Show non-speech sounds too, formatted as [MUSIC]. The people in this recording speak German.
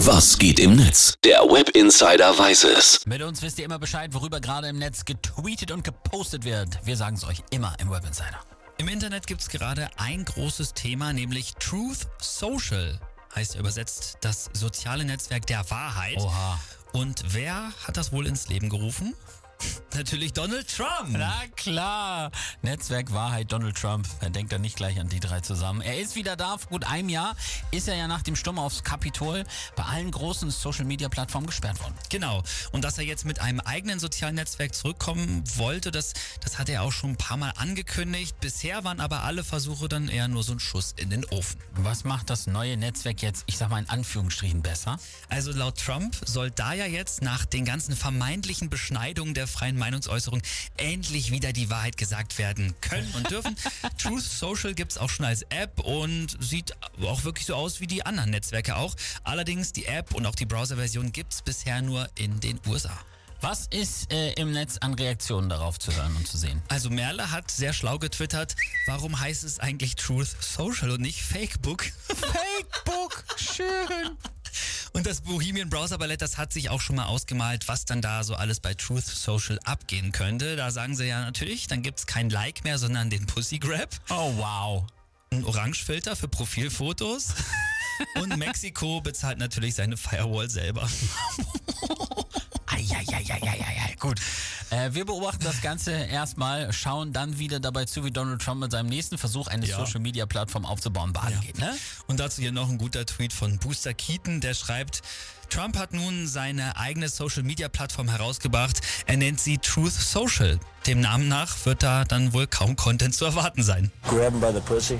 Was geht im Netz? Der Web Insider weiß es. Mit uns wisst ihr immer Bescheid, worüber gerade im Netz getweetet und gepostet wird. Wir sagen es euch immer im Web Insider. Im Internet gibt es gerade ein großes Thema, nämlich Truth Social. Heißt übersetzt das soziale Netzwerk der Wahrheit. Oha. Und wer hat das wohl ins Leben gerufen? Natürlich Donald Trump. Na klar. Netzwerk Wahrheit Donald Trump. Er denkt da nicht gleich an die drei zusammen. Er ist wieder da. Vor gut einem Jahr ist er ja nach dem Sturm aufs Kapitol bei allen großen Social-Media-Plattformen gesperrt worden. Genau. Und dass er jetzt mit einem eigenen sozialen Netzwerk zurückkommen wollte, das, das hat er auch schon ein paar Mal angekündigt. Bisher waren aber alle Versuche dann eher nur so ein Schuss in den Ofen. Was macht das neue Netzwerk jetzt, ich sag mal in Anführungsstrichen, besser? Also laut Trump soll da ja jetzt nach den ganzen vermeintlichen Beschneidungen der freien Meinungsäußerung endlich wieder die Wahrheit gesagt werden können und dürfen. [LAUGHS] Truth Social gibt es auch schon als App und sieht auch wirklich so aus wie die anderen Netzwerke auch. Allerdings die App und auch die Browser-Version gibt es bisher nur in den USA. Was ist äh, im Netz an Reaktionen darauf zu hören und zu sehen? Also Merle hat sehr schlau getwittert, warum heißt es eigentlich Truth Social und nicht Fakebook? Fakebook, schön. [LAUGHS] Und das Bohemian Browser Ballett, das hat sich auch schon mal ausgemalt, was dann da so alles bei Truth Social abgehen könnte. Da sagen sie ja natürlich, dann gibt es kein Like mehr, sondern den Pussy Grab. Oh wow. Ein Orangefilter für Profilfotos. [LAUGHS] Und Mexiko bezahlt natürlich seine Firewall selber. Eieieiei, gut. Äh, wir beobachten das Ganze erstmal, schauen dann wieder dabei zu, wie Donald Trump mit seinem nächsten Versuch, eine Ja. Social-Media-Plattform aufzubauen, baden Ja. geht. Ne? Und dazu hier noch ein guter Tweet von Booster Keaton, der schreibt, Trump hat nun seine eigene Social-Media-Plattform herausgebracht. Er nennt sie Truth Social. Dem Namen nach wird da dann wohl kaum Content zu erwarten sein. grab him by the pussy.